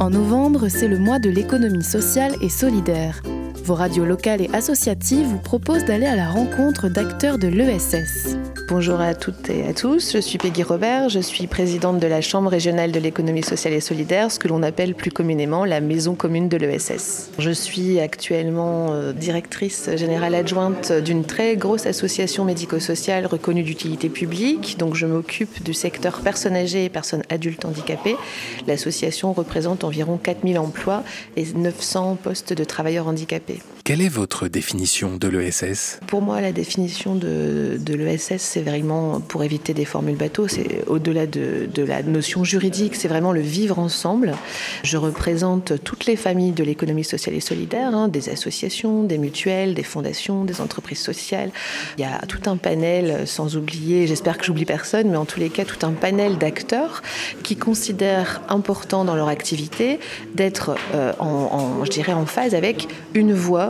En novembre, c'est le mois de l'économie sociale et solidaire. Vos radios locales et associatives vous proposent d'aller à la rencontre d'acteurs de l'ESS. Bonjour à toutes et à tous, je suis Peggy Robert, je suis présidente de la Chambre régionale de l'économie sociale et solidaire, ce que l'on appelle plus communément la maison commune de l'ESS. Je suis actuellement euh, directrice générale adjointe d'une très grosse association médico-sociale reconnue d'utilité publique, donc je m'occupe du secteur personnes âgées et personnes adultes handicapées. L'association représente environ 4000 emplois et 900 postes de travailleurs handicapés. Quelle est votre définition de l'ESS Pour moi, la définition de, l'ESS, c'est vraiment, pour éviter des formules bateaux, c'est au-delà de, la notion juridique, c'est vraiment le vivre ensemble. Je représente toutes les familles de l'économie sociale et solidaire, hein, des associations, des mutuelles, des fondations, des entreprises sociales. Il y a tout un panel, sans oublier, j'espère que j'oublie personne, mais en tous les cas, tout un panel d'acteurs qui considèrent important dans leur activité d'être, euh, je dirais, en phase avec une voix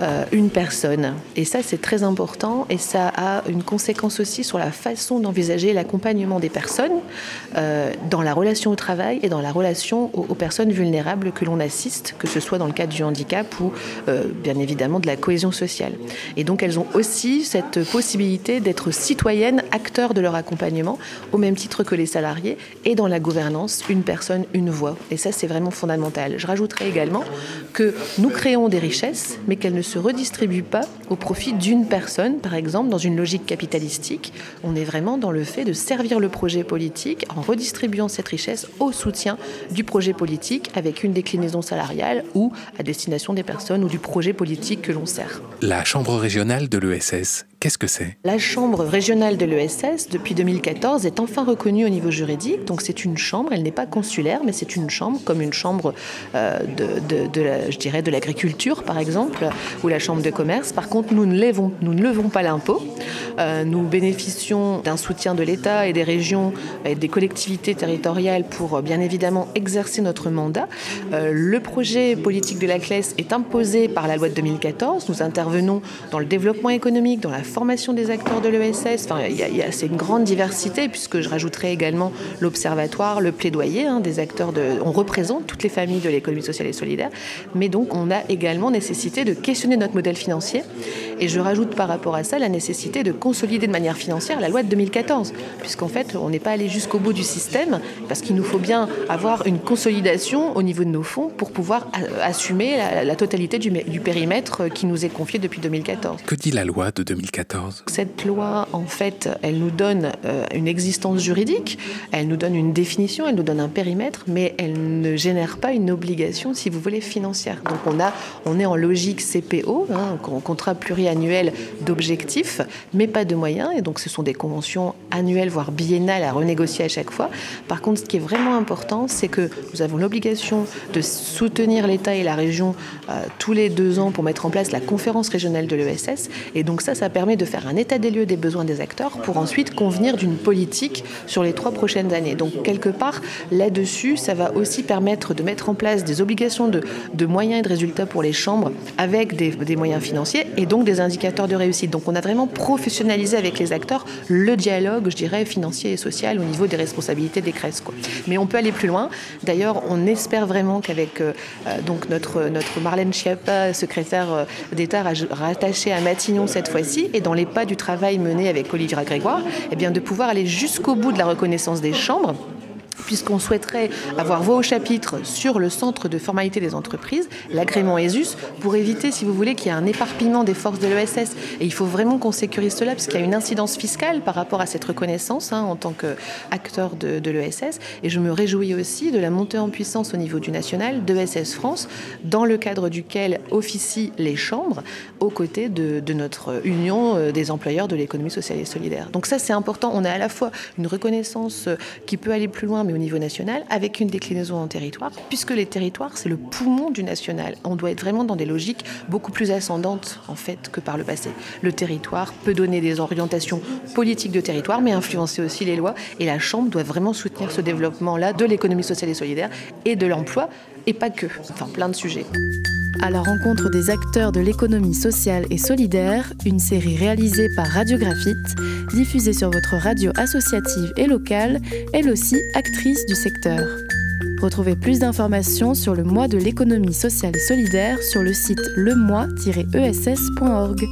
euh, une personne. Et ça, c'est très important et ça a une conséquence aussi sur la façon d'envisager l'accompagnement des personnes euh, dans la relation au travail et dans la relation aux, personnes vulnérables que l'on assiste, que ce soit dans le cadre du handicap ou euh, bien évidemment de la cohésion sociale. Et donc, elles ont aussi cette possibilité d'être citoyennes, acteurs de leur accompagnement, au même titre que les salariés, et dans la gouvernance, une personne, une voix. Et ça, c'est vraiment fondamental. Je rajouterai également que nous créons des richesses, mais qu'elles ne se redistribue pas au profit d'une personne, par exemple, dans une logique capitalistique. On est vraiment dans le fait de servir le projet politique en redistribuant cette richesse au soutien du projet politique avec une déclinaison salariale ou à destination des personnes ou du projet politique que l'on sert. La Chambre régionale de l'ESS, qu'est-ce que c'est? La Chambre régionale de l'ESS, depuis 2014, est enfin reconnue au niveau juridique. Donc c'est une chambre, elle n'est pas consulaire, mais c'est une chambre comme une chambre euh, de, l'agriculture, par exemple, ou la chambre de commerce. Par contre, nous ne levons, nous ne levons pas l'impôt. Euh, nous bénéficions d'un soutien de l'État et des régions et des collectivités territoriales pour bien évidemment exercer notre mandat. Euh, le projet politique de la CLES est imposé par la loi de 2014. Nous intervenons dans le développement économique, dans la formation des acteurs de l'ESS. Enfin, c'est une grande diversité puisque je rajouterai également l'observatoire, le plaidoyer hein, des acteurs de. On représente toutes les familles de l'économie sociale et solidaire, mais donc on a également nécessité de questionner notre modèle financier. Et je rajoute par rapport à ça la nécessité de consolider de manière financière la loi de 2014, puisqu'en fait, on n'est pas allé jusqu'au bout du système, parce qu'il nous faut bien avoir une consolidation au niveau de nos fonds pour pouvoir assumer la, la totalité du, du périmètre qui nous est confié depuis 2014. Que dit la loi de 2014 Cette loi, en fait, elle nous donne euh, une existence juridique, elle nous donne une définition, elle nous donne un périmètre, mais elle ne génère pas une obligation, si vous voulez, financière. Donc on, a, on est en logique CPO, hein, contrat pluriannuel d'objectifs, mais pas de moyens. Et donc, ce sont des conventions annuelles, voire biennales à renégocier à chaque fois. Par contre, ce qui est vraiment important, c'est que nous avons l'obligation de soutenir l'État et la région euh, tous les deux ans pour mettre en place la conférence régionale de l'ESS. Et donc, ça, ça permet de faire un état des lieux des besoins des acteurs pour ensuite convenir d'une politique sur les trois prochaines années. Donc, quelque part, là-dessus, ça va aussi permettre de mettre en place des obligations de, de moyens et de résultats pour les chambres avec des, des moyens financiers et donc des indicateurs de réussite. Donc, on a vraiment professionnalisé avec les acteurs le dialogue, je dirais, financier et social au niveau des responsabilités des CRES. Mais on peut aller plus loin. D'ailleurs, on espère vraiment qu'avec euh, donc notre, notre Marlène Schiappa, secrétaire euh, d'État rattachée à Matignon cette fois-ci, et dans les pas du travail mené avec Olivier Grégoire, eh bien, de pouvoir aller jusqu'au bout de la reconnaissance des chambres puisqu'on souhaiterait avoir voix au chapitre sur le centre de formalité des entreprises, l'agrément ESUS, pour éviter, si vous voulez, qu'il y ait un éparpillement des forces de l'ESS. Et il faut vraiment qu'on sécurise cela, parce qu'il y a une incidence fiscale par rapport à cette reconnaissance hein, en tant qu'acteur de, de l'ESS. Et je me réjouis aussi de la montée en puissance au niveau du national d'ESS France, dans le cadre duquel officient les chambres, aux côtés de, de notre union euh, des employeurs de l'économie sociale et solidaire. Donc ça, c'est important. On a à la fois une reconnaissance qui peut aller plus loin, mais au niveau national, avec une déclinaison en territoire, puisque les territoires, c'est le poumon du national. On doit être vraiment dans des logiques beaucoup plus ascendantes, en fait, que par le passé. Le territoire peut donner des orientations politiques de territoire, mais influencer aussi les lois, et la Chambre doit vraiment soutenir ce développement-là de l'économie sociale et solidaire et de l'emploi, et pas que, enfin plein de sujets. À la rencontre des acteurs de l'économie sociale et solidaire, une série réalisée par Radiographite, diffusée sur votre radio associative et locale, elle aussi actrice du secteur. Retrouvez plus d'informations sur le mois de l'économie sociale et solidaire sur le site lemois-ess.org.